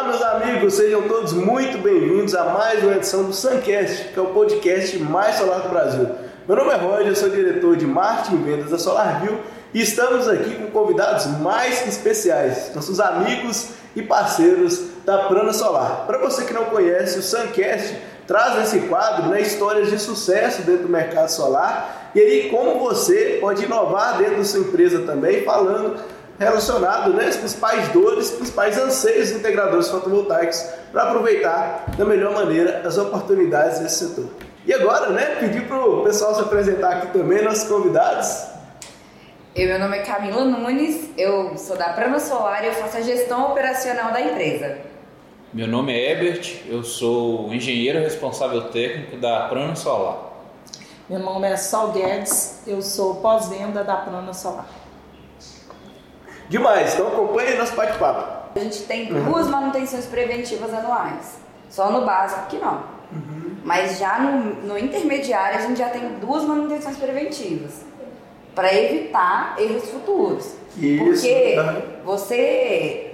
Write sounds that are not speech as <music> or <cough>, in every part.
Olá, meus amigos, sejam todos muito bem-vindos a mais uma edição do Suncast, que é o podcast mais solar do Brasil. Meu nome é Roger, eu sou diretor de marketing e vendas da SolarView e estamos aqui com convidados mais especiais, nossos amigos e parceiros da Prana Solar. Para você que não conhece, o Suncast traz nesse quadro né, histórias de sucesso dentro do mercado solar e aí como você pode inovar dentro da sua empresa também, falando relacionado né, às principais dores, principais anseios dos integradores fotovoltaicos para aproveitar da melhor maneira as oportunidades desse setor. E agora, né, pedir para o pessoal se apresentar aqui também, nossos convidados. Eu, meu nome é Camila Nunes, eu sou da Prana Solar e eu faço a gestão operacional da empresa. Meu nome é Ebert, eu sou engenheiro responsável técnico da Prana Solar. Meu nome é Sol Guedes, eu sou pós-venda da Prana Solar. Demais, então acompanhe nosso bate-papo. A gente tem duas manutenções preventivas anuais, só no básico que não. Uhum. Mas já no, no intermediário a gente já tem duas manutenções preventivas para evitar erros futuros. Isso, Porque uhum. você.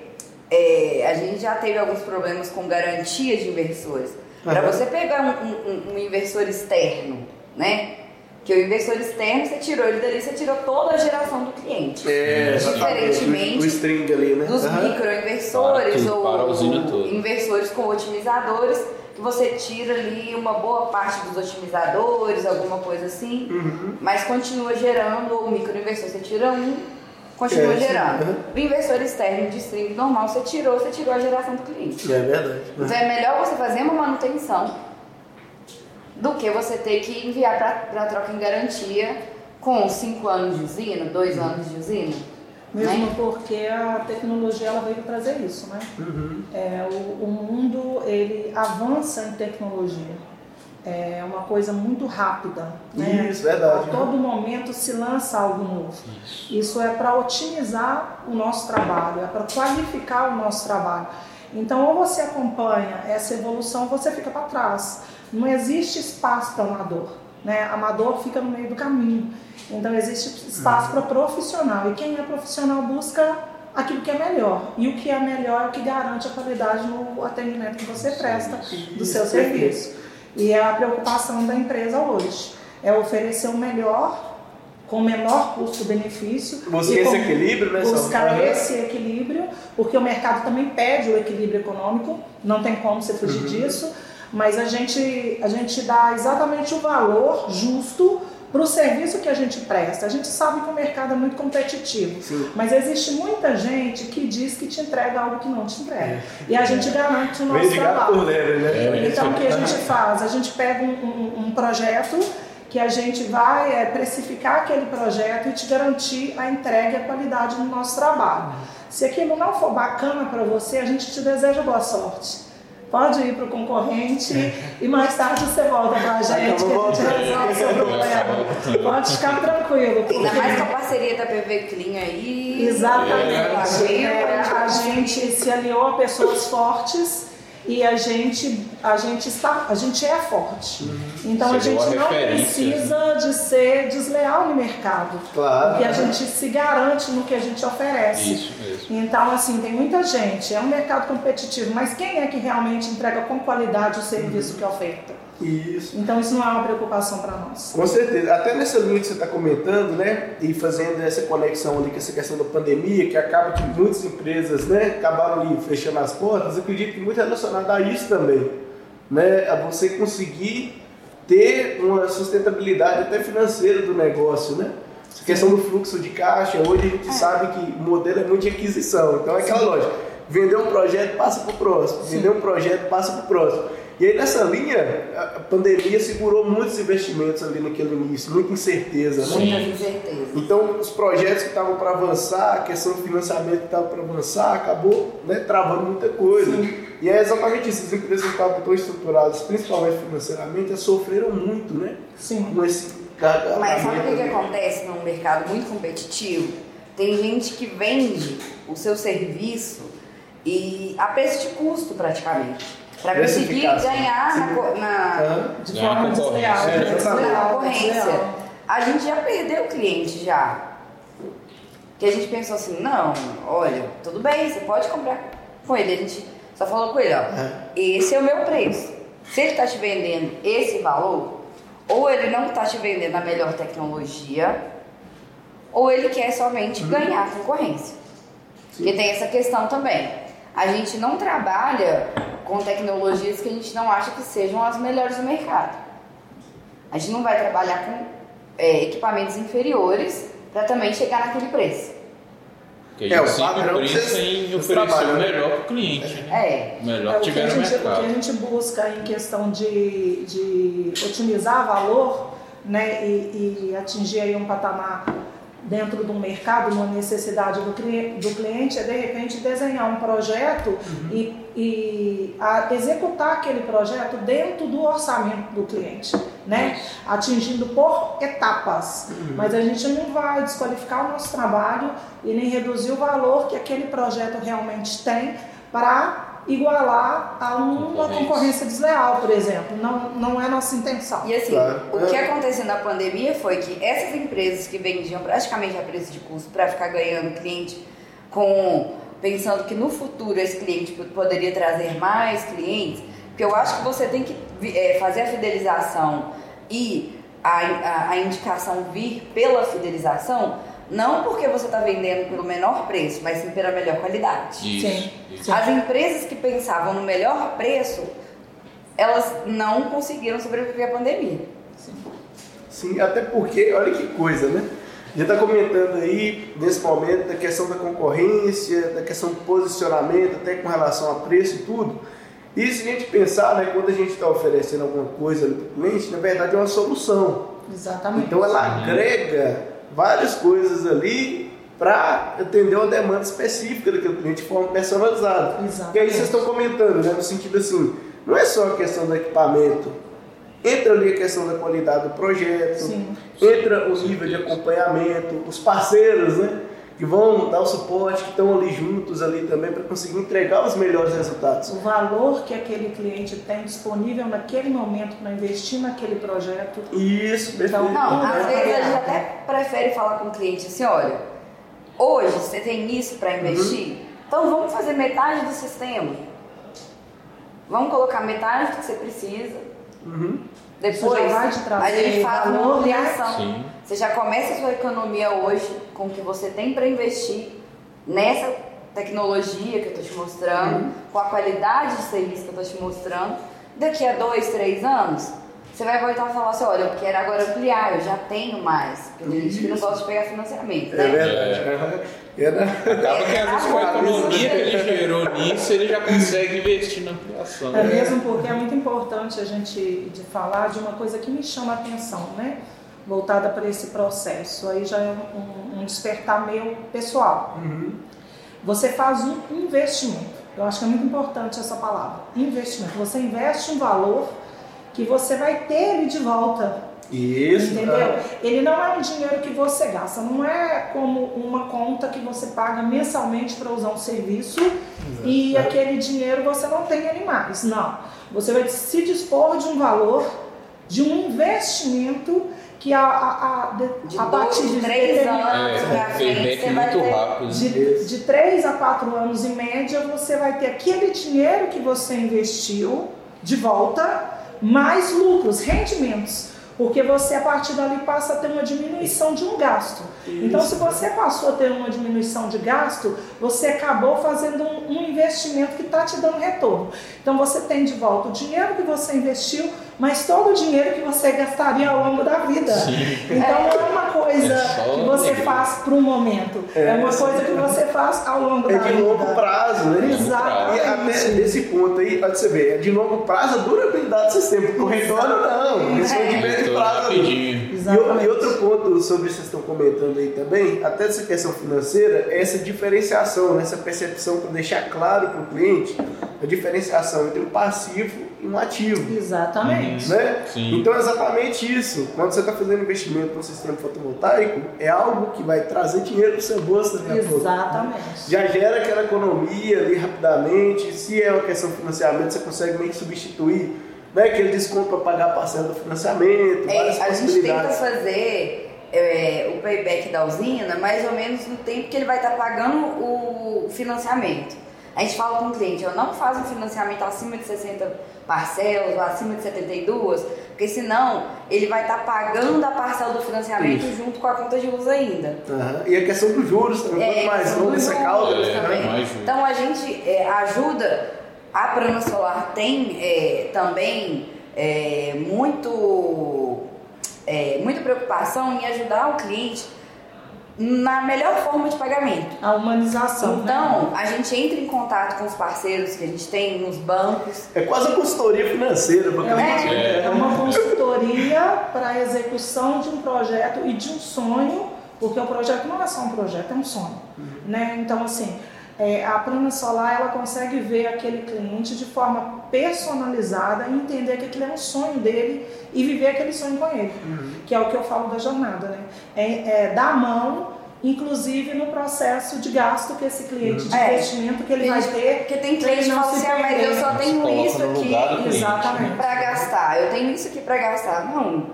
é, a gente já teve alguns problemas com garantia de inversores. Para Uhum. você pegar um, um- um inversor externo, né? Que o inversor externo, você tirou ele dali, você tirou toda a geração do cliente. É, Diferentemente o, o string ali, né? dos Aham. microinversores Para tudo, ou para toda. inversores com otimizadores, que você tira ali uma boa parte dos otimizadores, alguma coisa assim, Uhum. mas continua gerando, ou o microinversor você tira um, continua É, sim, gerando. uhum. O inversor externo de string normal você tirou, você tirou a geração do cliente. É verdade. Então é melhor você fazer uma manutenção do que você ter que enviar para troca em garantia com 5 anos de usina, 2 anos de usina. Mesmo né? porque a tecnologia ela veio trazer isso, né? Uhum. É, o, o mundo ele avança em tecnologia. É uma coisa muito rápida. Né? Isso, verdade. A todo momento se lança algo novo. Isso é para otimizar o nosso trabalho, é para qualificar o nosso trabalho. Então, ou você acompanha essa evolução, ou você fica para trás. Não existe espaço para amador. Né? Amador fica no meio do caminho. Então, existe espaço para profissional. E quem é profissional busca aquilo que é melhor. E o que é melhor é o que garante a qualidade no atendimento que você presta do seu Isso, serviço. E é a preocupação da empresa hoje. É oferecer o melhor com o menor custo-benefício. Buscar esse equilíbrio, né, Buscar esse equilíbrio, porque o mercado também pede o equilíbrio econômico, não tem como você fugir Uhum. disso, mas a gente, a gente dá exatamente o valor justo para o serviço que a gente presta. A gente sabe que o mercado é muito competitivo, Sim. mas existe muita gente que diz que te entrega algo que não te entrega. E a gente garante o nosso trabalho. lebre, né? Então, o que a gente faz? A gente pega um, um- um projeto que a gente vai é, precificar aquele projeto e te garantir a entrega e a qualidade do nosso trabalho. Se aquilo não for bacana para você, a gente te deseja boa sorte. Pode ir para o concorrente e mais tarde você volta para a gente que a gente resolve o seu problema. Pode ficar tranquilo. Ainda mais com a parceria da PV Clean aí. Exatamente. É. É, a gente se aliou a pessoas fortes e a gente, a gente está, a gente é forte. Então a Você gente não precisa de ser desleal no mercado. Claro. Porque a gente se garante no que a gente oferece. Isso. Então, assim, tem muita gente, é um mercado competitivo, mas quem é que realmente entrega com qualidade o serviço que oferta? Isso. Então, isso não é uma preocupação para nós. Com certeza. Até nessa linha que você está comentando, né? E fazendo essa conexão ali com essa questão da pandemia, que acaba que muitas empresas, né, acabaram ali fechando as portas, eu acredito que muito relacionado a isso também, né? A você conseguir ter uma sustentabilidade até financeira do negócio, né? Essa questão do fluxo de caixa, hoje a gente sabe que o modelo é muito de aquisição, então é aquela lógica. Vender um projeto, passa para o próximo. Vender um projeto, passa para o próximo. E aí nessa linha, a pandemia segurou muitos investimentos ali naquele início, muita incerteza, né? Muitas incertezas. Então, os projetos que estavam para avançar, a questão do financiamento que estava para avançar, acabou né, travando muita coisa. E é exatamente isso. As empresas que estavam tão estruturadas, principalmente financeiramente, sofreram muito, né? Sim. Com esse. Mas sabe o que, que acontece num mercado muito competitivo? Tem gente que vende o seu serviço e a preço de custo praticamente. Para conseguir ganhar na, na. De Ganhar forma concorrência. desleal. É, né? na concorrência. A gente já perdeu o cliente já. Que a gente pensou assim, não, olha, tudo bem, você pode comprar com ele. A gente Só falou com ele, ó, esse é o meu preço. Se ele está te vendendo esse valor, ou ele não está te vendendo a melhor tecnologia, ou ele quer somente ganhar a concorrência. Porque tem essa questão também. A gente não trabalha com tecnologias que a gente não acha que sejam as melhores do mercado. A gente não vai trabalhar com é, equipamentos inferiores para também chegar naquele preço. Porque É, o padrão que vocês- em oferecer trabalham, o né? melhor para o cliente, né? É. O melhor É, que o, que tiver no gente, o que a gente busca em questão de, de otimizar valor né, e, e atingir aí um patamar dentro do mercado, uma necessidade do, do cliente, é de repente desenhar um projeto e, e a- executar aquele projeto dentro do orçamento do cliente, né? atingindo por etapas. Mas a gente não vai desqualificar o nosso trabalho e nem reduzir o valor que aquele projeto realmente tem para igualar a uma Concorrência. desleal, por exemplo. Não, não é nossa intenção. E assim, Claro. o que É. aconteceu na pandemia foi que essas empresas que vendiam praticamente a preço de custo para ficar ganhando cliente com pensando que no futuro esse cliente poderia trazer mais clientes, porque eu acho que você tem que eh, fazer a fidelização e a, a, a indicação vir pela fidelização, não porque você está vendendo pelo menor preço, mas sim pela melhor qualidade. Isso, Sim. isso. As empresas que pensavam no melhor preço, elas não conseguiram sobreviver à pandemia. Sim, até porque, olha que coisa, né? A gente está comentando aí, nesse momento, da questão da concorrência, da questão do posicionamento, até com relação a preço e tudo. E se a gente pensar, né, quando a gente está oferecendo alguma coisa para o cliente, na verdade é uma solução. Exatamente. Então ela agrega várias coisas ali para atender uma demanda específica daquele cliente de forma personalizada. Exatamente. E aí vocês estão comentando, né, no sentido assim, não é só a questão do equipamento, entra ali a questão da qualidade do projeto, Sim. entra o nível de acompanhamento, os parceiros, né, que vão dar o suporte, que estão ali juntos ali também para conseguir entregar os melhores resultados. O valor que aquele cliente tem disponível naquele momento para investir naquele projeto. Isso, perfeito. Então, Não, Tudo às é vezes a gente variável. até prefere falar com o cliente assim, olha, hoje você tem isso para investir, então vamos fazer metade do sistema. Vamos colocar metade do que você precisa. Uhum. Depois a gente faz uma né? ampliação. Você já começa a sua economia hoje com o que você tem para investir nessa tecnologia que eu estou te mostrando, com a qualidade de serviço que eu estou te mostrando. Daqui a dois, três anos, você vai voltar e falar assim, olha, eu quero agora ampliar, eu já tenho mais. Porque tem gente que não gosta de pegar financiamento, É né? verdade. É, né? Acaba que às vezes com a economia que ele gerou nisso, ele já consegue investir na ampliação. É mesmo porque é muito importante a gente de falar de uma coisa que me chama a atenção, né? Voltada para esse processo. Aí já é um, um despertar meu pessoal. Você faz um investimento. Eu acho que é muito importante essa palavra. Investimento. Você investe um valor que você vai ter ele de volta. Isso. Entendeu? Ele não é um dinheiro que você gasta, não é como uma conta que você paga mensalmente para usar um serviço e aquele dinheiro você não tem ele mais. Não. Você vai se dispor de um valor, de um investimento que a, a, a, de- De a partir de três anos É, frente, payback você vai muito ter... rápido. de, de 3 a 4 anos em média, você vai ter aquele dinheiro que você investiu de volta, mais lucros, rendimentos. Porque você, a partir dali, passa a ter uma diminuição de um gasto. Então, se você passou a ter uma diminuição de gasto, você acabou fazendo um, um investimento que está te dando retorno. Então, você tem de volta o dinheiro que você investiu, mas todo o dinheiro que você gastaria ao longo da vida. Então, não é uma coisa É que você alegria. faz para um momento. É, uma coisa que você faz ao longo É da de vida. longo prazo, né? Exatamente. E até nesse ponto aí, pode você ver, é de longo prazo a durabilidade do sistema, porque o retorno não, isso é de médio prazo. E, o- Exatamente. e outro ponto sobre isso que vocês estão comentando aí também, até essa questão financeira, é essa diferenciação, né? essa percepção para deixar claro para o cliente a diferenciação entre um passivo um ativo. Exatamente. Né? Sim. Então é exatamente isso. Quando você está fazendo investimento no sistema fotovoltaico, é algo que vai trazer dinheiro para o seu bolso daqui a pouco. Exatamente. Já gera aquela economia ali rapidamente. Se é uma questão de financiamento, você consegue meio que substituir né, aquele desconto para pagar a parcela do financiamento. É, a gente tenta fazer é, o payback da usina mais ou menos no tempo que ele vai estar pagando o financiamento. A gente fala com o cliente, eu não faço um financiamento acima de 60 parcelas ou acima de 72, porque senão ele vai estar tá pagando a parcela do financiamento Isso. junto com a conta de uso ainda. Uhum. E a questão dos juros também, é, mais longa essa cauda. É, também. Então a gente é, ajuda, a Prana Solar tem é, também é, muito, é, muita preocupação em ajudar o cliente na melhor forma de pagamento. A humanização. Né? Então, né? a gente entra em contato com os parceiros que a gente tem nos bancos. É quase uma consultoria financeira. É, é, é uma consultoria para a execução de um projeto e de um sonho, porque o projeto não é só um projeto, é um sonho. Uhum. Né? Então, assim, é, a Prana Solar ela consegue ver aquele cliente de forma personalizada e entender que aquilo é um sonho dele e viver aquele sonho com ele, uhum. que é o que eu falo da jornada, né? É, é dar a mão, inclusive no processo de gasto que esse cliente, uhum. de é, investimento que ele vai ter. Porque tem cliente que fala assim, ah, mas eu só tenho isso aqui exatamente para gastar, eu tenho isso aqui para gastar. Não,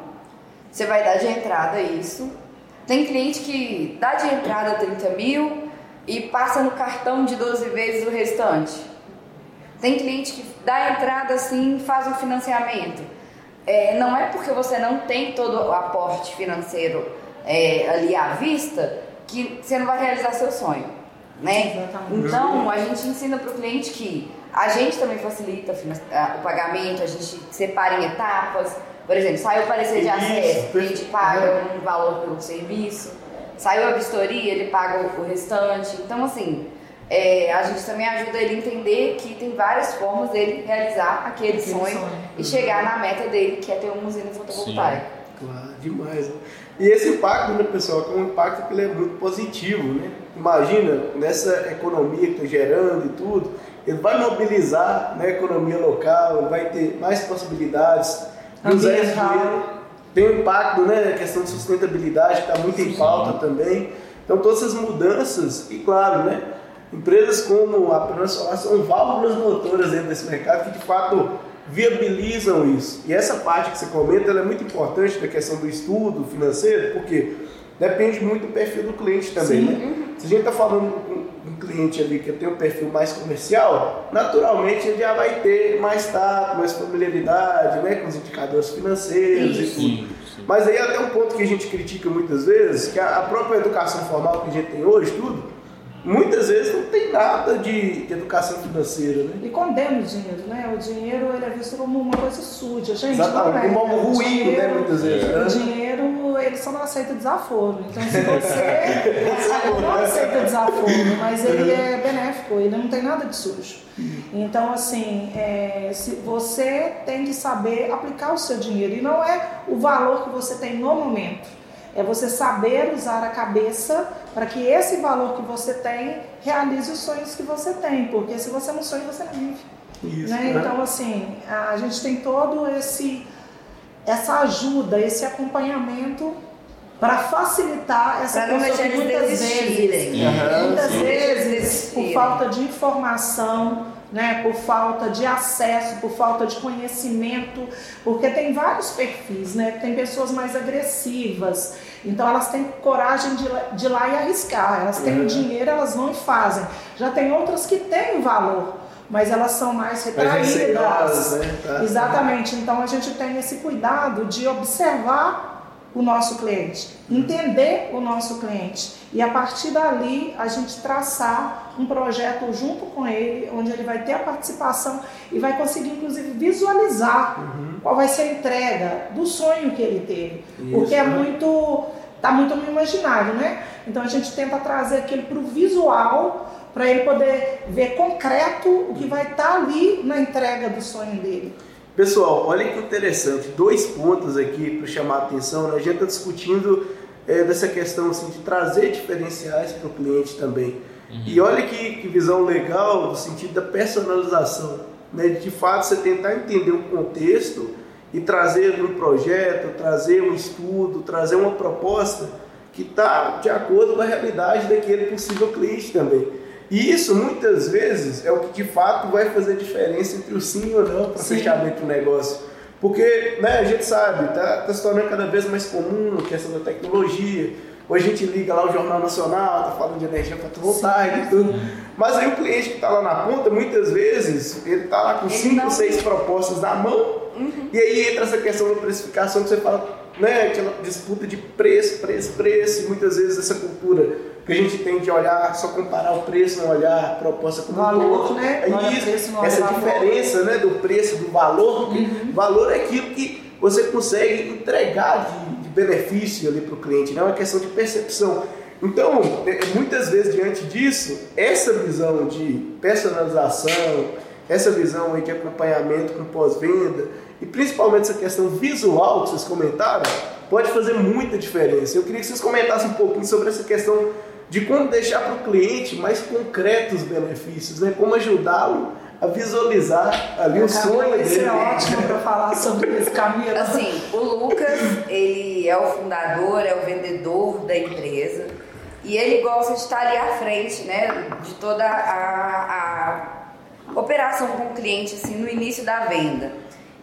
você vai dar de entrada isso. Tem cliente que dá de entrada 30 mil e passa no cartão de 12 vezes o restante. Tem cliente que dá entrada assim faz um financiamento é, não é porque você não tem todo o aporte financeiro é, ali à vista que você não vai realizar seu sonho, né? Exatamente. Então, a gente ensina para o cliente que a gente também facilita o pagamento, a gente separa em etapas. Por exemplo, saiu o parecer de acesso, a gente paga um valor pelo serviço. Saiu a vistoria, ele paga o restante. Então, assim, é, a gente também ajuda ele a entender que tem várias formas dele realizar aquele, aquele sonho, sonho, e chegar na meta dele, que é ter uma usina fotovoltaica. Sim. Claro, demais. Né? E esse impacto, né, pessoal, que é um impacto que ele é muito positivo, né? Imagina, nessa economia que está gerando e tudo, ele vai mobilizar né, a economia local, vai ter mais possibilidades de usar esse dinheiro. Tem um impacto, né, a questão de sustentabilidade, que está muito em pauta também. Então, todas essas mudanças, e claro, né, Empresas como a Pernambuco Solar são válvulas motoras dentro desse mercado que de fato viabilizam isso. E essa parte que você comenta é muito importante da questão do estudo financeiro, porque depende muito do perfil do cliente também. Né? Se a gente está falando um cliente ali que tem um perfil mais comercial, naturalmente ele já vai ter mais tato, mais familiaridade né, com os indicadores financeiros isso. e tudo. Mas aí até um ponto que a gente critica muitas vezes, que a própria educação formal que a gente tem hoje, tudo, muitas vezes não tem nada de, de, educação financeira, né? E condena o dinheiro, né? O dinheiro ele é visto como uma coisa suja, gente. Exatamente, como algo ruim, dinheiro, né? Muitas vezes. Né? O dinheiro, só não aceita desaforo. Então, se você <laughs> não aceita desaforo, mas ele é benéfico, ele não tem nada de sujo. Então, assim, é, se você tem que saber aplicar o seu dinheiro e não é o valor que você tem no momento. É você saber usar a cabeça para que esse valor que você tem realize os sonhos que você tem, porque se você não sonha, você não vive. Isso, né? Né? Então, assim, a gente tem todo esse essa ajuda, esse acompanhamento para facilitar essa pra pessoa que muitas vezes, uhum, muitas sim. vezes por falta de informação, né, por falta de acesso, por falta de conhecimento, porque tem vários perfis, né? Tem pessoas mais agressivas, então elas têm coragem de, de ir lá e arriscar, elas têm uhum. dinheiro, elas vão e fazem. Já tem outras que têm valor, mas elas são mais retraídas. Né? Tá. Exatamente. Então a gente tem esse cuidado de observar o nosso cliente, entender o nosso cliente e a partir dali a gente traçar um projeto junto com ele, onde ele vai ter a participação e vai conseguir inclusive visualizar uhum. qual vai ser a entrega do sonho que ele teve, Isso, porque é né? muito tá muito no imaginário, né? Então a gente tenta trazer aquilo para o visual para ele poder ver concreto o que vai estar tá ali na entrega do sonho dele. Pessoal, olha que interessante, dois pontos aqui para chamar a atenção. Né? A gente está discutindo é, dessa questão assim, de trazer diferenciais para o cliente também. Uhum. E olha que, que, visão legal no sentido da personalização. Né? De fato, você tentar entender o contexto e trazer um projeto, trazer um estudo, trazer uma proposta que está de acordo com a realidade daquele possível cliente também. E isso muitas vezes é o que de fato vai fazer diferença entre o sim ou não para fechamento do negócio. Porque né, a gente sabe, está tá se tornando cada vez mais comum a questão da tecnologia. Hoje a gente liga lá o Jornal Nacional, tá falando de energia fotovoltaica e tudo. Mas aí o cliente que está lá na ponta, muitas vezes, ele está lá com Ele cinco, não- seis propostas na mão, e aí entra essa questão da precificação que você fala, né, aquela disputa de preço, preço, preço, e muitas vezes essa cultura que a gente tem de olhar, só comparar o preço, não olhar a proposta como um Valor, todo. né? É isso, preço, essa valor. diferença né, do preço, do valor, porque Uhum. valor é aquilo que você consegue entregar de, de benefício ali para o cliente, não é uma questão de percepção. Então, é, muitas vezes diante disso, essa visão de personalização, essa visão aí de acompanhamento com pós-venda e principalmente essa questão visual que vocês comentaram, pode fazer muita diferença. Eu queria que vocês comentassem um pouquinho sobre essa questão de como deixar para o cliente mais concretos os benefícios, né? como ajudá-lo a visualizar ali o sonho Vai ser dele. ótimo para falar sobre esse caminho. Assim, o Lucas, ele é o fundador, é o vendedor da empresa e ele gosta de estar ali à frente, né, de toda a, a operação com o cliente, assim, no início da venda.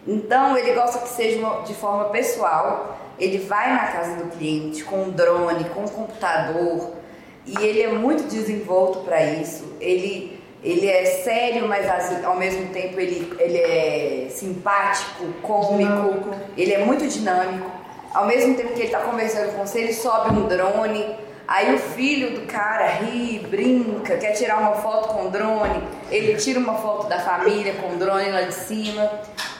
Então, ele gosta que seja de forma pessoal, ele vai na casa do cliente com um drone, com um computador e ele é muito desenvolto para isso. Ele ele é sério, mas assim, ao mesmo tempo ele, ele é simpático, cômico, Dinâmico. ele é muito dinâmico. Ao mesmo tempo que ele está conversando com você, ele sobe um drone. Aí o filho do cara ri, brinca, quer tirar uma foto com o drone. Ele tira uma foto da família com o drone lá de cima.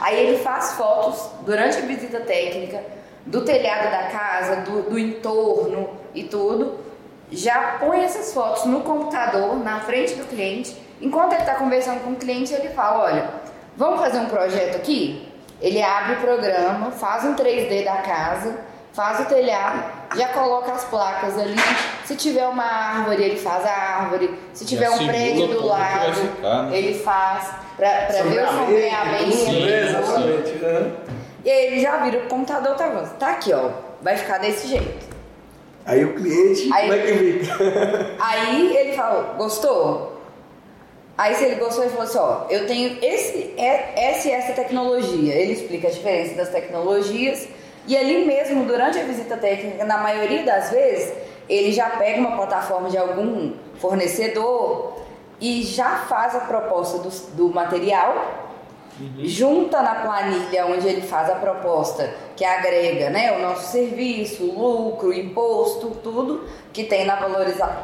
Aí ele faz fotos durante a visita técnica do telhado da casa, do, do entorno e tudo. Já põe essas fotos no computador, na frente do cliente. Enquanto ele está conversando com o cliente, ele fala: Olha, vamos fazer um projeto aqui? Ele abre o programa, faz um 3D da casa, faz o telhado, já coloca as placas ali. Se tiver uma árvore, ele faz a árvore. Se tiver Já um prédio do lado, ficar, né? ele faz para ver o Sombreamento, né? E aí ele já vira o computador, tá, bom, tá aqui, ó. Vai ficar desse jeito. Aí o cliente, Aí- como é que fica? <laughs> Aí ele falou, gostou? Aí se ele gostou, ele falou assim, ó, eu tenho esse, é- essa e essa tecnologia. Ele explica a diferença das tecnologias e ali mesmo, durante a visita técnica, na maioria das vezes, ele já pega uma plataforma de algum fornecedor e já faz a proposta do, do material, junta na planilha onde ele faz a proposta que agrega né, o nosso serviço, o lucro, o imposto, tudo que tem na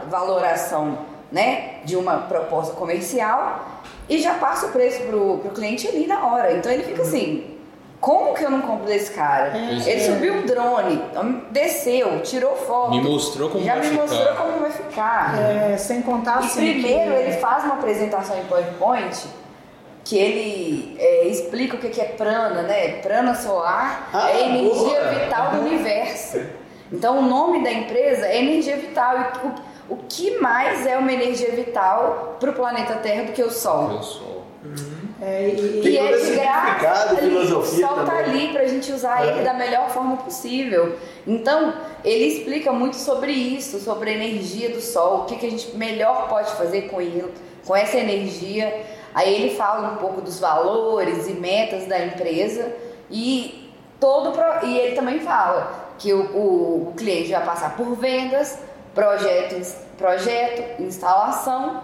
valoração né, de uma proposta comercial e já passa o preço pro, pro cliente ali na hora. Então ele fica assim, como que eu não compro desse cara? Pois Ele é. subiu um drone, desceu, tirou foto. Me mostrou como já vai me ficar. mostrou como vai ficar. É, sem contar E assim. primeiro que- ele faz uma apresentação em PowerPoint que ele é, explica o que é prana, né? Prana solar Ah, é a energia boa! vital do universo. Então o nome da empresa é energia vital. E o, o que mais é uma energia vital para o planeta Terra do que o Sol? Eu sou. É, e- Tem e todo é de graça filosofia o sol tá também. ali pra gente usar É. ele da melhor forma possível. Então, ele explica muito sobre isso, sobre a energia do sol, o que, que a gente melhor pode fazer com ele, com essa energia. Aí ele fala um pouco dos valores e metas da empresa e todo e ele também fala que o, o- o cliente vai passar por vendas, projeto, projeto instalação,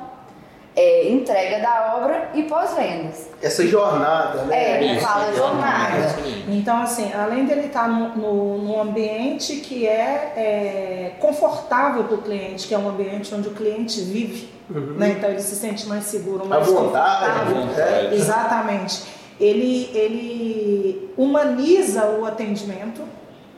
é, entrega da obra e pós-vendas. Essa jornada, né? É, fala jornada. Isso aí. Então, assim, além dele estar no, no, num ambiente que é, é, confortável para o cliente, que é um ambiente onde o cliente vive, né? então ele se sente mais seguro, À mais vontade, confortável. né? vontade. Exatamente. Ele, ele humaniza o atendimento,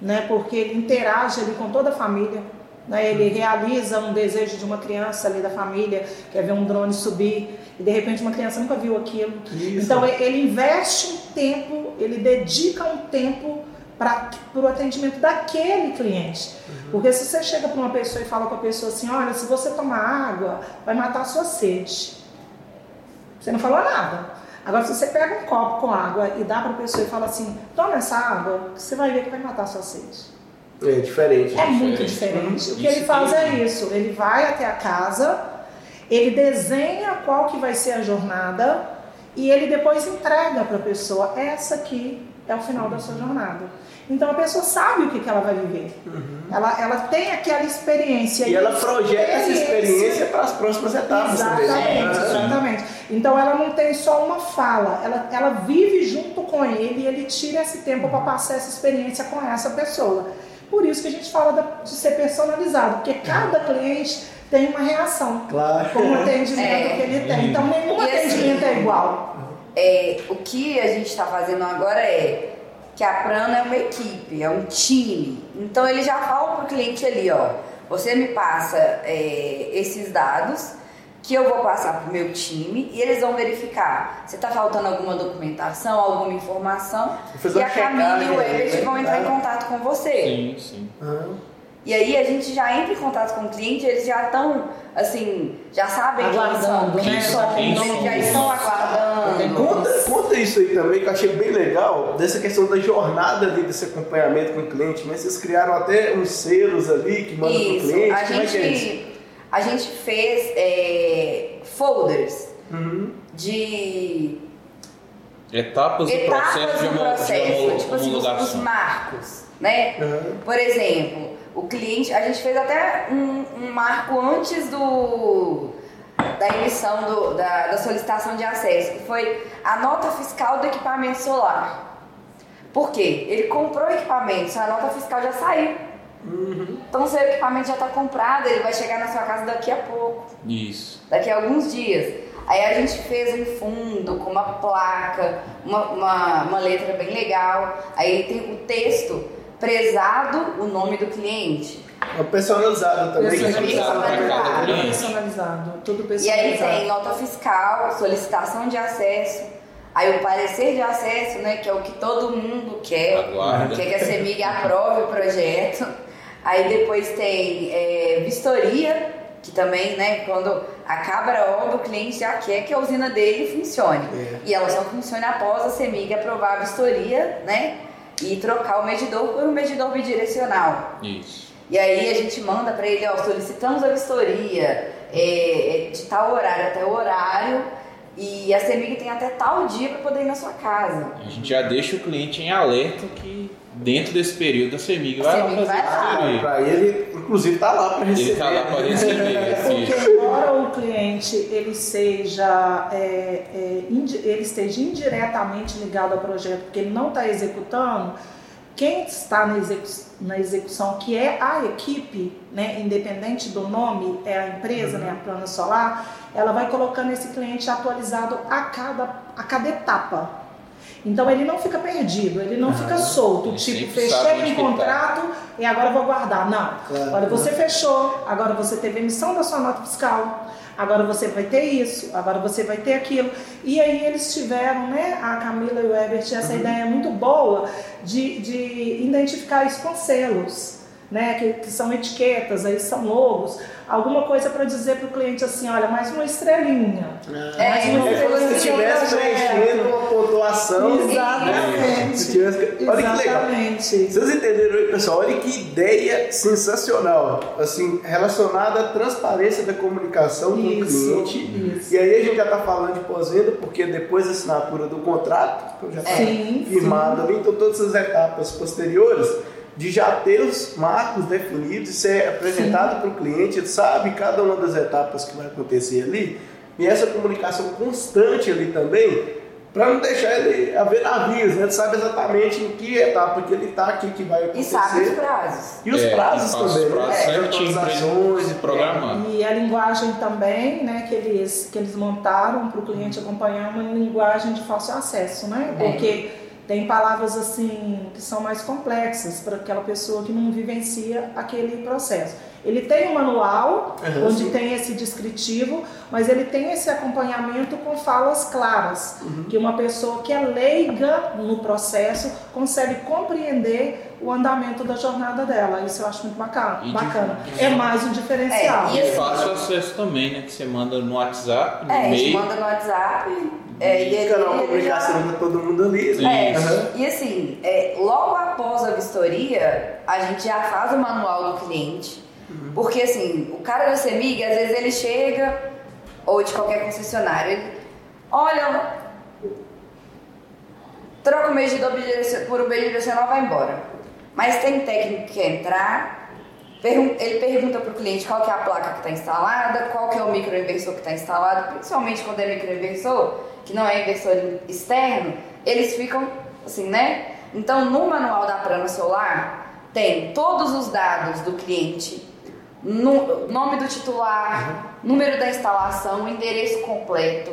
né? porque ele interage ali com toda a família. Né? Ele realiza um desejo de uma criança ali da família, quer ver um drone subir, e de repente uma criança nunca viu aquilo. Isso. Então ele- investe um tempo, ele dedica um tempo para o atendimento daquele cliente. Porque se você chega para uma pessoa e fala com a pessoa assim, olha, se você tomar água, vai matar a sua sede. Você não falou nada. Agora, se você pega um copo com água e dá para a pessoa e fala assim, toma essa água, você vai ver que vai matar a sua sede. É diferente. É muito Diferente. diferente. O que ele faz é isso. Ele vai até a casa, ele desenha qual que vai ser a jornada e ele depois entrega para a pessoa. Essa aqui é o final da sua jornada. Então a pessoa sabe o que, que ela vai viver. Uhum. Ela, ela tem aquela experiência. E ela projeta essa experiência para as próximas etapas Exatamente, também. né? exatamente. Então ela não tem só uma fala, ela, ela vive junto com ele e ele tira esse tempo para passar essa experiência com essa pessoa. Por isso que a gente fala de ser personalizado, porque cada cliente tem uma reação Claro. com o atendimento É. que ele tem. Então nenhum E assim, atendimento é igual. É, o que a gente está fazendo agora é que a Prana é uma equipe, é um time. Então ele já fala para o cliente ali, ó, você me passa é, esses dados que eu vou passar para o meu time e eles vão verificar se está faltando alguma documentação, alguma informação e a Camila e o Herbert né? vão entrar em contato com você. Sim, sim. Aham. E aí a gente já entra em contato com o cliente, eles já estão, assim, já sabem quem são, Aguardando, quem né? são, Quem já estão aguardando. Conta, conta isso aí também, que eu achei bem legal, dessa questão da jornada ali, desse acompanhamento com o cliente, mas vocês criaram até uns selos ali que mandam pro Isso, cliente, a como é que é isso? A gente fez é, folders Uhum. de Etapas do etapas processo de do de processo, homo- tipo assim, os, os marcos, né? Uhum. Por exemplo, o cliente, a gente fez até um, um marco antes do da emissão do- da, da solicitação de acesso, que foi a nota fiscal do equipamento solar. Por quê? Ele comprou o equipamento, a nota fiscal já saiu. Então, seu equipamento já está comprado, ele vai chegar na sua casa daqui a pouco Isso. daqui a alguns dias. Aí a gente fez um fundo com uma placa, uma, uma, uma letra bem legal. Aí tem o texto prezado o nome do cliente. É personalizado também. Personalizado fala. pra cada Tudo personalizado, E personalizado. aí tem nota fiscal, solicitação de acesso, aí o parecer de acesso, né, que é o que todo mundo quer, Aguarda. quer que a CEMIG aprove o projeto. Aí depois tem é, vistoria, que também, né, quando acaba a obra, o cliente já quer que a usina dele funcione. É. E ela só funciona após a CEMIG aprovar a vistoria, né, e trocar o medidor por um medidor bidirecional. Isso. E aí a gente manda para ele, ó, solicitamos a vistoria é, é, de tal horário até o horário e a CEMIG tem até tal dia para poder ir na sua casa. A gente já deixa o cliente em alerta que dentro desse período a CEMIG vai lá fazer vai lá. vistoria. Pra ele, inclusive, tá lá para receber. Ele tá lá para receber. <laughs> Porque embora o cliente ele seja é, é, indi- ele esteja indiretamente ligado ao projeto, porque ele não está executando, quem está na, execu- na execução, que é a equipe, né, independente do nome, é a empresa, né, a Plana Solar, ela vai colocando esse cliente atualizado a cada, a cada etapa. Então ele não fica perdido, ele não fica solto, tipo, fechei um tá. contrato e agora vou guardar. Não. Claro. Olha, você fechou, agora você teve emissão da sua nota fiscal, agora você vai ter isso, agora você vai ter aquilo. E aí eles tiveram, né, a Camila e o Herbert, essa ideia muito boa de, de identificar isso com selos. Né, que, que são etiquetas, aí são logos, alguma coisa para dizer para o cliente assim, olha, mais uma estrelinha. É, mais uma É como se estrelinha estivesse projeto. preenchendo uma pontuação. Exatamente. Se tivesse- Olha que legal. Exatamente. Vocês entenderam aí, pessoal? Olha que ideia sensacional. Assim, relacionada à transparência da comunicação com Isso, o cliente. isso. E aí a gente já está falando de pós-venda, porque depois da assinatura do contrato, que já está Sim, firmado ali, então todas as etapas posteriores, de já ter os marcos definidos e ser apresentado para o cliente, ele sabe cada uma das etapas que vai acontecer ali, e essa comunicação constante ali também, para não deixar ele haver navios, né? Ele sabe exatamente em que etapa que ele está, o que, que vai E acontecer. sabe os prazos. E os É, prazos e os também, prazos né? certinho ele Atualizações se e programar. E a linguagem também, né, que eles, que eles montaram para o cliente acompanhar uma linguagem de fácil acesso, né? É. Tem palavras assim que são mais complexas para aquela pessoa que não vivencia aquele processo. Ele tem um manual Aham, onde sim. tem esse descritivo, mas ele tem esse acompanhamento com falas claras, Uhum. que uma pessoa que é leiga no processo consegue compreender o andamento da jornada dela. Isso eu acho muito bacana. E de- bacana. É mais um diferencial. É, e assim- fácil acesso também, né? Que você manda no WhatsApp, no É, a gente e-mail. manda no WhatsApp. É, e Canal ele já- para todo mundo ali. É, Aham. e assim, é, logo após a vistoria, a gente já faz o manual do cliente. Porque assim, o cara da CEMIG, às vezes ele chega, ou de qualquer concessionário, ele, olha, troca o obedece- por obediência vai embora. Mas tem técnico que quer entrar, ele pergunta para o cliente qual que é a placa que está instalada, qual que é o microinversor que está instalado, principalmente quando é microinversor, que não é inversor externo, eles ficam assim, né? Então, no manual da Prana Solar, tem todos os dados do cliente, nome do titular, número da instalação, o endereço completo,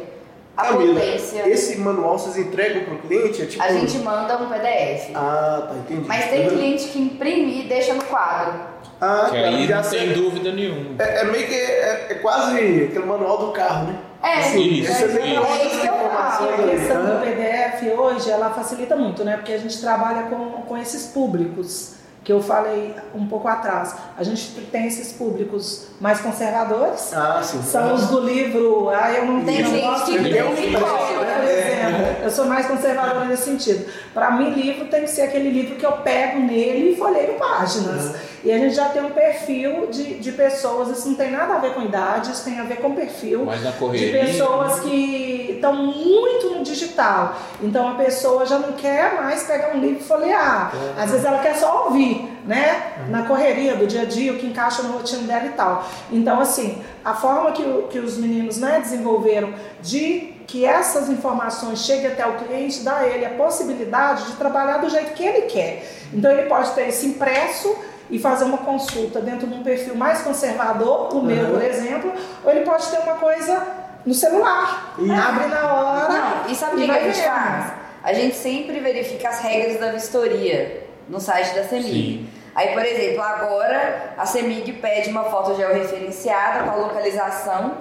a Camila, potência. esse manual vocês entregam pro cliente? É tipo A gente manda um PDF. Ah, tá, entendi. Mas tem Uhum. cliente que imprime e deixa no quadro. Ah, Que tá, aí já não sei. tem dúvida nenhuma. É, é meio que é, é quase aquele manual do carro, né? É, Sim, Você isso, tem isso. todas É isso que eu falo, A questão do. PDF hoje, ela facilita muito, né? Porque a gente trabalha com, com esses públicos que eu falei um pouco atrás. A gente tem esses públicos mais conservadores, Ah, sim. são os do livro. Ah, eu não Tem tenho gente gosto que de tem livro, por exemplo. Eu sou mais conservadora nesse sentido. Para mim, livro tem que ser aquele livro que eu pego nele e folheio páginas. E a gente já tem um perfil de, de pessoas, isso não tem nada a ver com idade, isso tem a ver com perfil Mas na de correria. pessoas que estão muito no digital. Então a pessoa já não quer mais pegar um livro e folhear. Às vezes ela quer só ouvir, né? Na correria do dia a dia, o que encaixa no rotina dela e tal. Então, assim, a forma que, o- que os meninos né, desenvolveram de que essas informações cheguem até o cliente dá a ele a possibilidade de trabalhar do jeito que ele quer. Então ele pode ter isso impresso e fazer uma consulta dentro de um perfil mais conservador, o meu, Uhum. por exemplo, ou ele pode ter uma coisa no celular, Isso. abre na hora. Não, e sabe o que, a gente faz? A gente sempre verifica as regras da vistoria no site da CEMIG. Sim. Aí, por exemplo, agora a CEMIG pede uma foto georreferenciada com a localização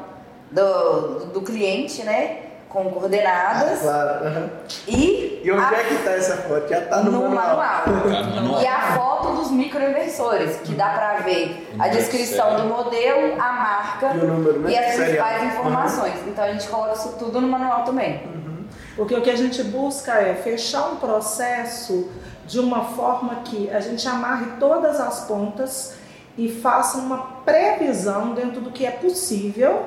do, do cliente, né? Com coordenadas. Claro. aham. E, E onde a- é que tá essa foto? Já tá no, no manual. Tá manual. E a foto dos microinversores, que dá pra ver a descrição do modelo, a marca E o número, né? e as principais informações. Então a gente coloca isso tudo no manual também. Porque o que a gente busca é fechar um processo de uma forma que a gente amarre todas as pontas e faça uma previsão dentro do que é possível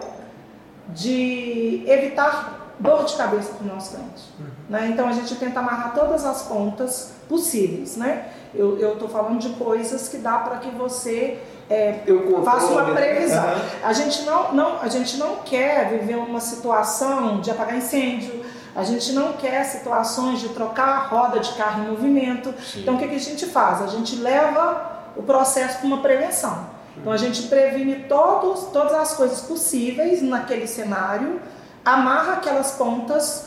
de evitar dor de cabeça para o nosso cliente. Né? Então a gente tenta amarrar todas as pontas possíveis. Né? Eu estou falando de coisas que dá para que você é, faça uma né? previsão. Aham. A gente não, não, a gente não quer viver uma situação de apagar incêndio, a gente não quer situações de trocar a roda de carro em movimento. Sim. Então o que, que a gente faz? A gente leva o processo para uma prevenção. Então a gente previne todos, todas as coisas possíveis naquele cenário, amarra aquelas pontas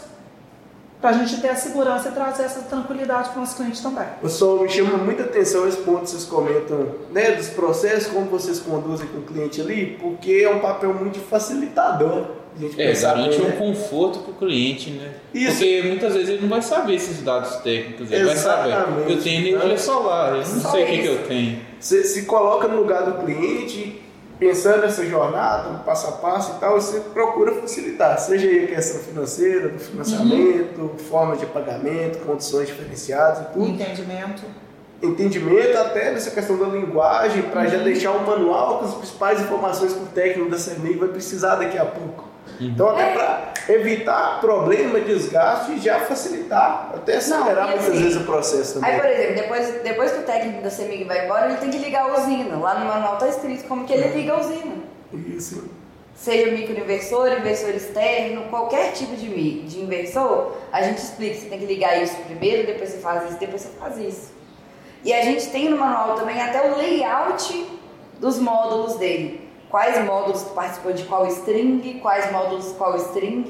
para a gente ter a segurança e trazer essa tranquilidade para o nosso cliente também. Pessoal, me chama muita atenção esse ponto que vocês comentam, né, dos processos, como vocês conduzem com o cliente ali, porque é um papel muito facilitador. A gente É, bem, um né? conforto pro cliente, né? Isso. Porque muitas vezes ele não vai saber esses dados técnicos. Ele vai Exatamente. saber. Eu tenho energia solar, eu não Só sei o que, que eu tenho. Você se coloca no lugar do cliente, pensando nessa jornada, no passo a passo e tal, você procura facilitar, seja aí a questão financeira, do financiamento, forma de pagamento, condições diferenciadas e tudo. Entendimento. entendimento até nessa questão da linguagem para já deixar um manual com as principais informações que o técnico da CEMEI vai precisar daqui a pouco. Então até para evitar problema, desgaste e já facilitar, até acelerar muitas assim, vezes o processo também. Aí, por exemplo, depois, depois que o técnico da CEMIG vai embora, ele tem que ligar a usina. Lá no manual tá escrito como que ele liga a usina. Isso. Seja microinversor, inversor externo, qualquer tipo de, mi- de inversor, a gente explica. Você tem que ligar isso primeiro, depois você faz isso, depois você faz isso. E a gente tem no manual também até o layout dos módulos dele. Quais módulos participam de qual string, quais módulos qual string.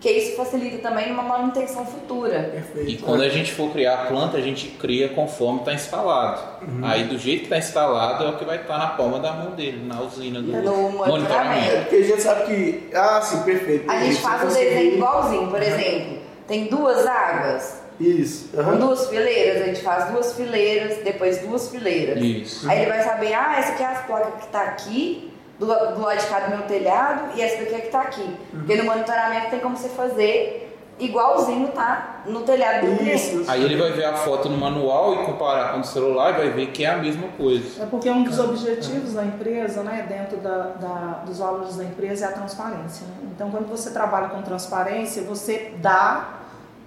Que isso facilita também numa manutenção futura. Perfeito. E quando a gente for criar a planta, a gente cria conforme está instalado. Aí do jeito que está instalado é o que vai estar na palma da mão dele, na usina do No É monitoramento. porque a gente sabe que. Ah, sim, perfeito. A gente Isso, faz o conseguir- desenho igualzinho, por exemplo. Tem duas águas, Isso. com aham. duas fileiras, a gente faz duas fileiras, depois duas fileiras. Isso. Aí ele vai saber, ah, essa aqui é as placas que tá aqui, do, do lado de cá do meu telhado, e essa daqui é que tá aqui. Porque no monitoramento tem como você fazer igualzinho tá no telhado do cliente. Isso. Aí ele vai ver a foto no manual e comparar com o celular e vai ver que é a mesma coisa. É porque um dos objetivos da empresa, né, dentro da, da- dos valores da empresa, é a transparência. né? Então, quando você trabalha com transparência, você dá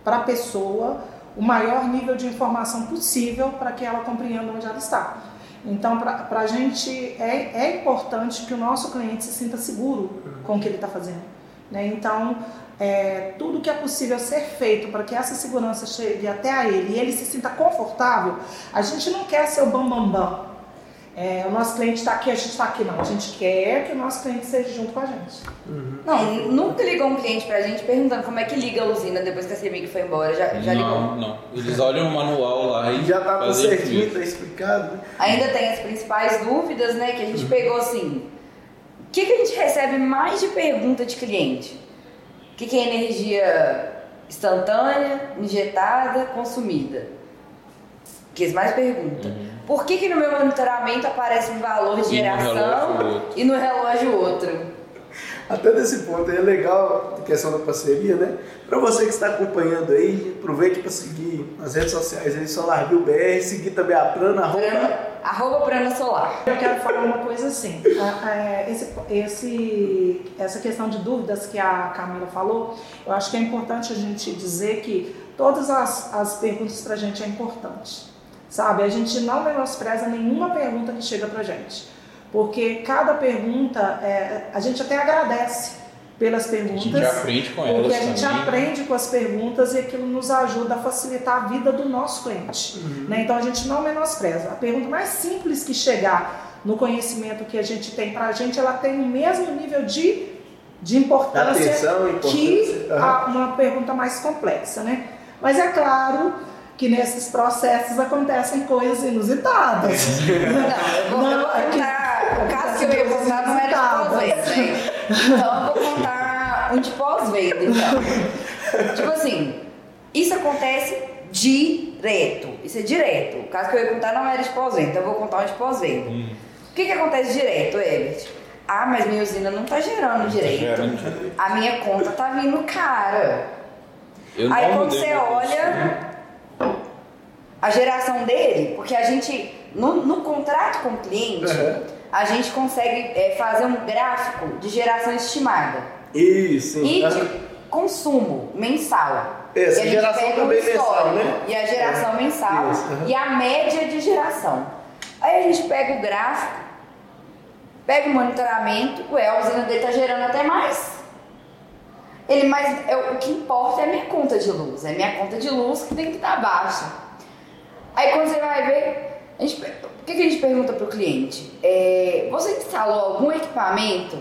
para a pessoa o maior nível de informação possível para que ela compreenda onde ela está. Então, para a gente é, é importante que o nosso cliente se sinta seguro com o que ele está fazendo. Né? Então, é, tudo que é possível ser feito para que essa segurança chegue até a ele e ele se sinta confortável, a gente não quer ser o bambambam. Bam, bam. É, o nosso cliente está aqui, a gente está aqui, não. A gente quer que o nosso cliente seja junto com a gente. Uhum. Não, nunca ligou um cliente para a gente perguntando como é que liga a usina depois que a CEMIG foi embora. Já, já não, ligou? Não, Eles olham o manual lá e. Já tá certinho, tá explicado. Né? Ainda tem as principais dúvidas, né? Que a gente uhum. pegou assim. O que, que a gente recebe mais de pergunta de cliente? O que, que é energia instantânea, injetada, consumida? Que eles mais perguntam. Uhum. Por que, que no meu monitoramento aparece um valor de geração e no relógio outro? Até nesse ponto é legal a questão da parceria, né? Para você que está acompanhando aí, aproveite para seguir nas redes sociais aí, SolarView BR, seguir também a Prana, arroba... Prana, arroba Prana Solar. Eu quero falar uma coisa assim, é, esse, esse, essa questão de dúvidas que a Camila falou, eu acho que é importante a gente dizer que todas as, as perguntas para a gente é importante, sabe? A gente não menospreza nenhuma pergunta que chega para a gente porque cada pergunta é, a gente até agradece pelas perguntas. A gente aprende com elas. Porque a gente também. aprende com as perguntas e aquilo nos ajuda a facilitar a vida do nosso cliente. Uhum. Né? Então a gente não menospreza. A pergunta mais simples que chegar no conhecimento que a gente tem para a gente, ela tem o mesmo nível de, de importância, Atenção, importância. que uhum. a, uma pergunta mais complexa. Né? Mas é claro que nesses processos acontecem coisas inusitadas. Não, eu vou, não, eu vou contar. O caso que eu ia contar não era de pós-venda, né? Então eu vou contar um de pós-venda, então. tipo assim, isso acontece direto. Isso é direto. O caso que eu ia contar não era de pós-venda, então eu vou contar um de pós-venda. Hum. O que, que acontece direto, Ebert? Ah, mas minha usina não tá gerando direito. Tá gerando. A minha conta tá vindo cara. Eu Aí quando você olha, a geração dele, porque a gente, no, no contrato com o cliente, uhum. a gente consegue é, fazer um gráfico de geração estimada. Isso. E uhum. de consumo mensal. Essa e a geração pega também mensal, né? E a geração é. mensal Isso, uhum. e a média de geração. Aí a gente pega o gráfico, pega o monitoramento, ué, a usina dele tá gerando até mais. Ele mais, é, o que importa é a minha conta de luz, é a minha conta de luz que tem que estar baixa. Aí quando você vai ver, gente, o que, que a gente pergunta para o cliente? É, você instalou algum equipamento,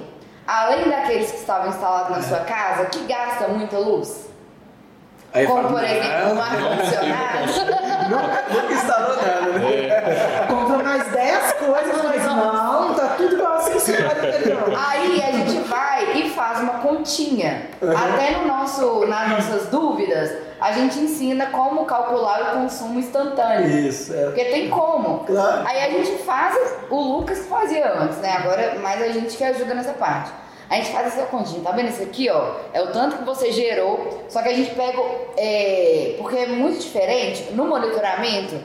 além daqueles que estavam instalados na sua casa, que gasta muita luz? Aí Como, por exemplo, um ar-condicionado. <laughs> Nunca instalou nada, né? É. Compra mais 10 coisas, mas não, tá tudo igual assim, Aí a gente uma continha. Uhum. Até no nosso, nas nossas dúvidas, a gente ensina como calcular o consumo instantâneo. Isso, é. Porque tem como. Claro. Aí a gente faz, o Lucas fazia antes, né? Agora mais a gente que ajuda nessa parte. A gente faz essa continha, tá vendo? Isso aqui, ó, é o tanto que você gerou, só que a gente pega, é, porque é muito diferente, no monitoramento,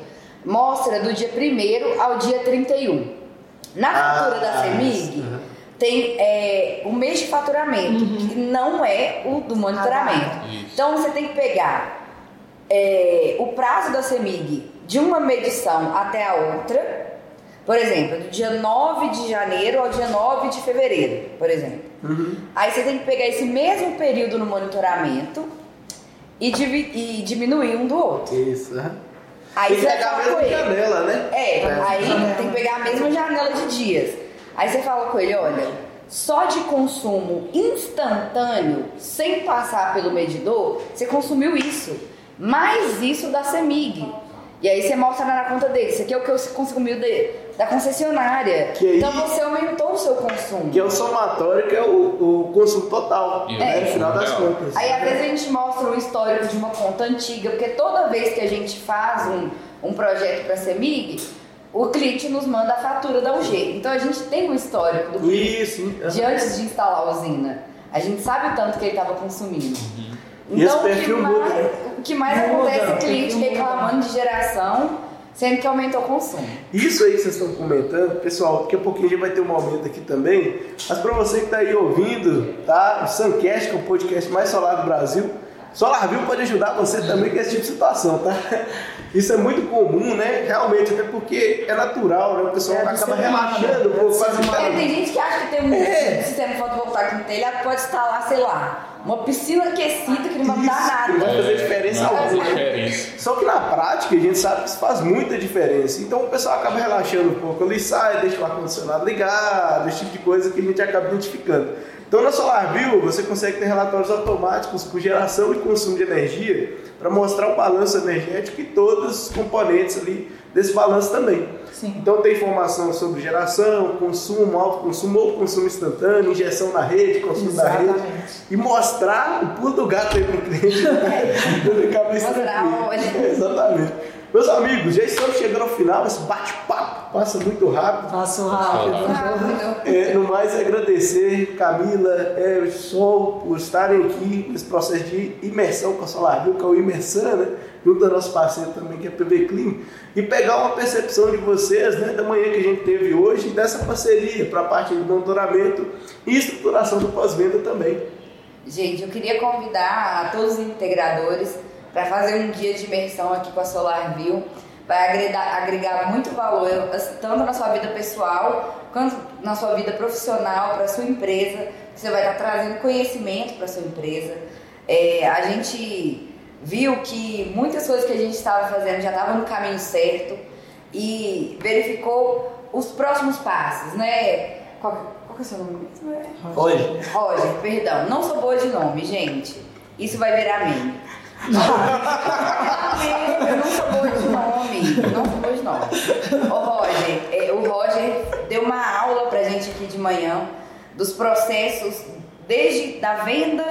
mostra do dia 1 ao dia 31. Na fatura ah, da CEMIG, uhum. Tem é, o mês de faturamento, uhum. que não é o do monitoramento. Ah, então você tem que pegar é, o prazo da CEMIG de uma medição até a outra, por exemplo, do dia 9 de janeiro ao dia 9 de fevereiro, por exemplo. Uhum. Aí você tem que pegar esse mesmo período no monitoramento e, e diminuir um do outro. Isso. Aí tem que pegar a mesma janela, né? É, é, aí tem que pegar a mesma janela de dias. Aí você fala com ele, olha, só de consumo instantâneo, sem passar pelo medidor, você consumiu isso. Mais isso da CEMIG. E aí você mostra na conta dele, isso aqui é o que você consumiu de, da concessionária. Aí, então você aumentou o seu consumo. Que é o somatório, que é o, o consumo total, é. né, no final das contas. Aí às vezes a gente mostra um histórico de uma conta antiga, porque toda vez que a gente faz um, um projeto para a CEMIG, o cliente nos manda a fatura da UG. Então a gente tem um histórico do cliente Isso. de antes de instalar a usina. A gente sabe o tanto que ele estava consumindo. Uhum. Então, o que, mais, o que mais acontece é cliente reclamando de geração, sendo que aumentou o consumo. Isso aí que vocês estão comentando, pessoal, daqui a pouquinho a gente vai ter um aumento aqui também. Mas para você que está aí ouvindo, tá? O Suncast, que é o podcast mais solar do Brasil, SolarView pode ajudar você também com esse tipo de situação, tá? Isso é muito comum, né? Realmente, até porque é natural, né? O pessoal É, acaba relaxando, É, faz humano. É, tem gente que acha que tem um É. sistema fotovoltaico no telhado, pode instalar, sei lá, uma piscina aquecida que não vai dar que não nada. vai fazer diferença não faz alguma. diferença. Só que na prática a gente sabe que isso faz muita diferença. Então o pessoal acaba relaxando um pouco ali, sai, deixa o ar-condicionado ligado, esse tipo de coisa que a gente acaba identificando. Então na SolarView você consegue ter relatórios automáticos por geração e consumo de energia para mostrar o balanço energético e todos os componentes ali desse balanço também. Sim. Então tem informação sobre geração, consumo, alto consumo ou consumo instantâneo, injeção na rede, consumo da rede. Exatamente. E mostrar o pulo do gato aí cliente. né? <laughs> Cabeça Mostrar tranquila. <laughs> onde. Exatamente. Meus amigos, já estamos chegando ao final, esse bate-papo passa muito rápido. Passo rápido. Rápido. É, no mais, é agradecer Camila, é, o Sol, por estarem aqui nesse processo de imersão com a SolarView, que é o Imersão, né? Junto ao nosso parceiro também, que é a PV Clean, e pegar uma percepção de vocês, né, da manhã que a gente teve hoje, e dessa parceria para a parte de monitoramento e estruturação do pós-venda também. Gente, eu queria convidar todos os integradores para fazer um dia de imersão aqui com a SolarView. Vai agregar, agregar muito valor, tanto na sua vida pessoal, quanto na sua vida profissional, para a sua empresa. Você vai estar trazendo conhecimento para a sua empresa. É, a gente viu que muitas coisas que a gente estava fazendo já estavam no caminho certo e verificou os próximos passos, né? Qual, qual que é o seu nome mesmo? Hoje. Roger, perdão, não sou boa de nome, gente. Isso vai virar meme. Eu não sou boa de nome, não sou boa de nome. Ô Roger, o Roger deu uma aula pra gente aqui de manhã dos processos desde da venda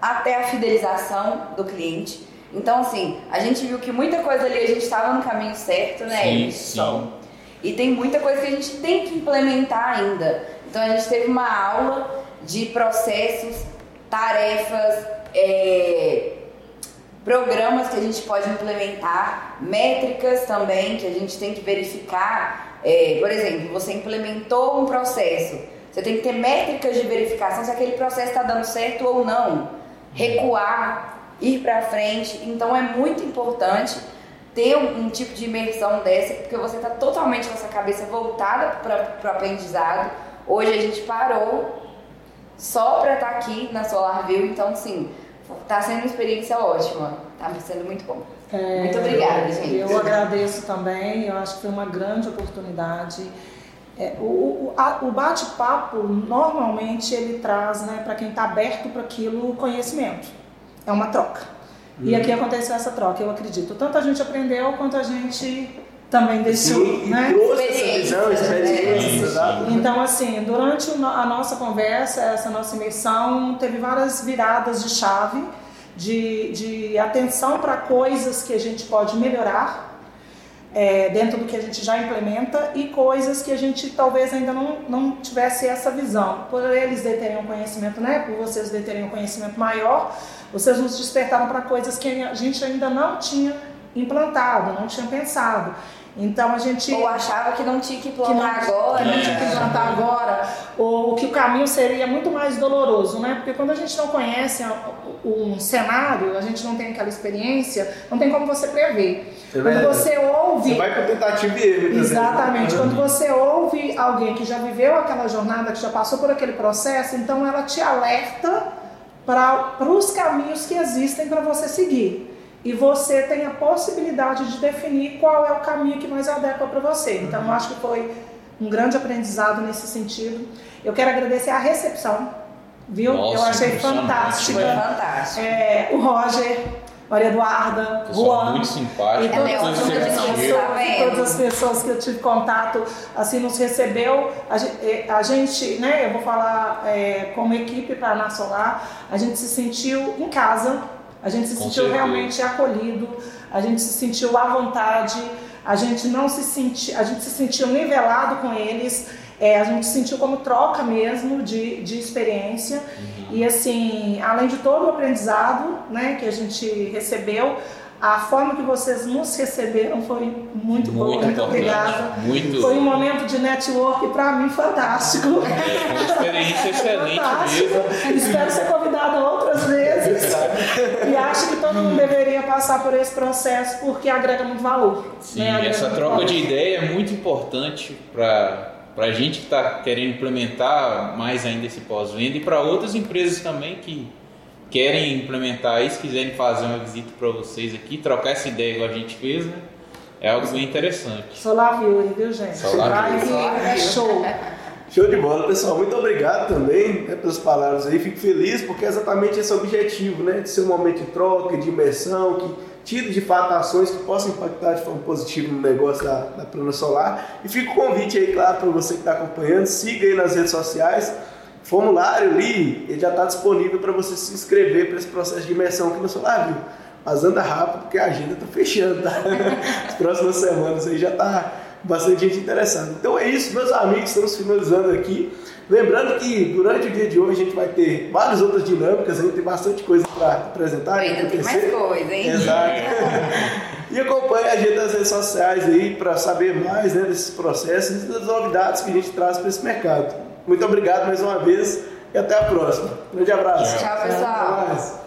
até a fidelização do cliente. Então, assim, a gente viu que muita coisa ali a gente estava no caminho certo, né? Sim, sim. E tem muita coisa que a gente tem que implementar ainda. Então a gente teve uma aula de processos, tarefas, é, programas que a gente pode implementar, métricas também que a gente tem que verificar. É, por exemplo, você implementou um processo, você tem que ter métricas de verificação se aquele processo está dando certo ou não. Recuar, ir para frente. Então é muito importante ter um, um tipo de imersão dessa, porque você está totalmente com essa cabeça voltada para o aprendizado. Hoje a gente parou só para estar aqui na SolarView, então sim, está sendo uma experiência ótima, está sendo muito bom. É, Muito obrigada, gente. Eu agradeço também, eu acho que foi uma grande oportunidade. É, o o, o bate-papo, normalmente, ele traz né, para quem está aberto para aquilo conhecimento. É uma troca. E aqui aconteceu essa troca, eu acredito. Tanto a gente aprendeu quanto a gente também deixou. Sim, e né? trouxe essa visão, experiência, Sim, exato. Então, assim, durante a nossa conversa, essa nossa imersão, teve várias viradas de chave, de, de atenção para coisas que a gente pode melhorar é, dentro do que a gente já implementa e coisas que a gente talvez ainda não, não tivesse essa visão. Por eles terem um conhecimento, né? Por vocês terem um conhecimento maior, vocês nos despertaram para coisas que a gente ainda não tinha implantado, não tinha pensado. Então a gente Ou achava que não tinha que que não, plantar agora. que não tinha que plantar agora, ou que o caminho seria muito mais doloroso, né? Porque quando a gente não conhece um cenário, a gente não tem aquela experiência, não tem como você prever. É Quando você ouve Você vai com tentativa e erro. muitas Exatamente. vezes. Quando você ouve alguém que já viveu aquela jornada, que já passou por aquele processo, então ela te alerta para os caminhos que existem para você seguir. E você tem a possibilidade de definir qual é o caminho que mais adequa para você. Então, eu acho que foi um grande aprendizado nesse sentido. Eu quero agradecer a recepção, viu? Nossa, eu achei fantástica. fantástico. É, o Roger, Maria Eduarda, Pessoal Juan. muito simpático. E Ela é todas as ótima de pessoas que- pessoas, vendo? todas as pessoas que eu tive contato, assim, nos recebeu. A gente, a gente né, eu vou falar é, como equipe para a Solar, a gente se sentiu em casa, a gente se Com sentiu certeza. realmente acolhido, a gente se sentiu à vontade, a gente não se sentiu, a gente se sentiu nivelado com eles. É, a gente sentiu como troca mesmo de, de experiência. Uhum. E assim, além de todo o aprendizado né, que a gente recebeu, a forma que vocês nos receberam foi muito, muito boa, muito obrigada. Muito. Foi um momento de network para mim fantástico. É, uma experiência excelente mesmo. Espero ser convidada outras vezes. e acho que todo mundo deveria passar por esse processo porque agrega muito valor. Sim, né? essa troca valor. de ideia é muito importante para para a gente que está querendo implementar mais ainda esse pós-venda e para outras empresas também que querem implementar isso, quiserem fazer uma visita para vocês aqui, trocar essa ideia igual a gente fez, né? É algo bem interessante. Solar View, viu, gente? Solar View. É show. Show de bola, pessoal. Muito obrigado também né, pelas palavras aí. Fico feliz porque é exatamente esse objetivo, né? De ser um momento de troca, de imersão, que tire de fato ações que possam impactar de forma positiva no negócio da, da Plana Solar. E fica o convite aí, claro, para você que está acompanhando. Siga aí nas redes sociais formulário ali, ele já está disponível para você se inscrever para esse processo de imersão aqui no Solar Viu. Mas anda rápido porque a agenda está fechando, tá? <laughs> As próximas semanas aí já está bastante gente interessada. Então é isso, meus amigos, estamos finalizando aqui. Lembrando que durante o dia de hoje a gente vai ter várias outras dinâmicas, ainda tem bastante coisa para apresentar. Ainda tem mais coisa, hein? Exato. <laughs> e acompanhe a gente nas redes sociais aí para saber mais né, desses processos e das novidades que a gente traz para esse mercado. Muito obrigado mais uma vez e até a próxima. Um grande abraço. Tchau, pessoal.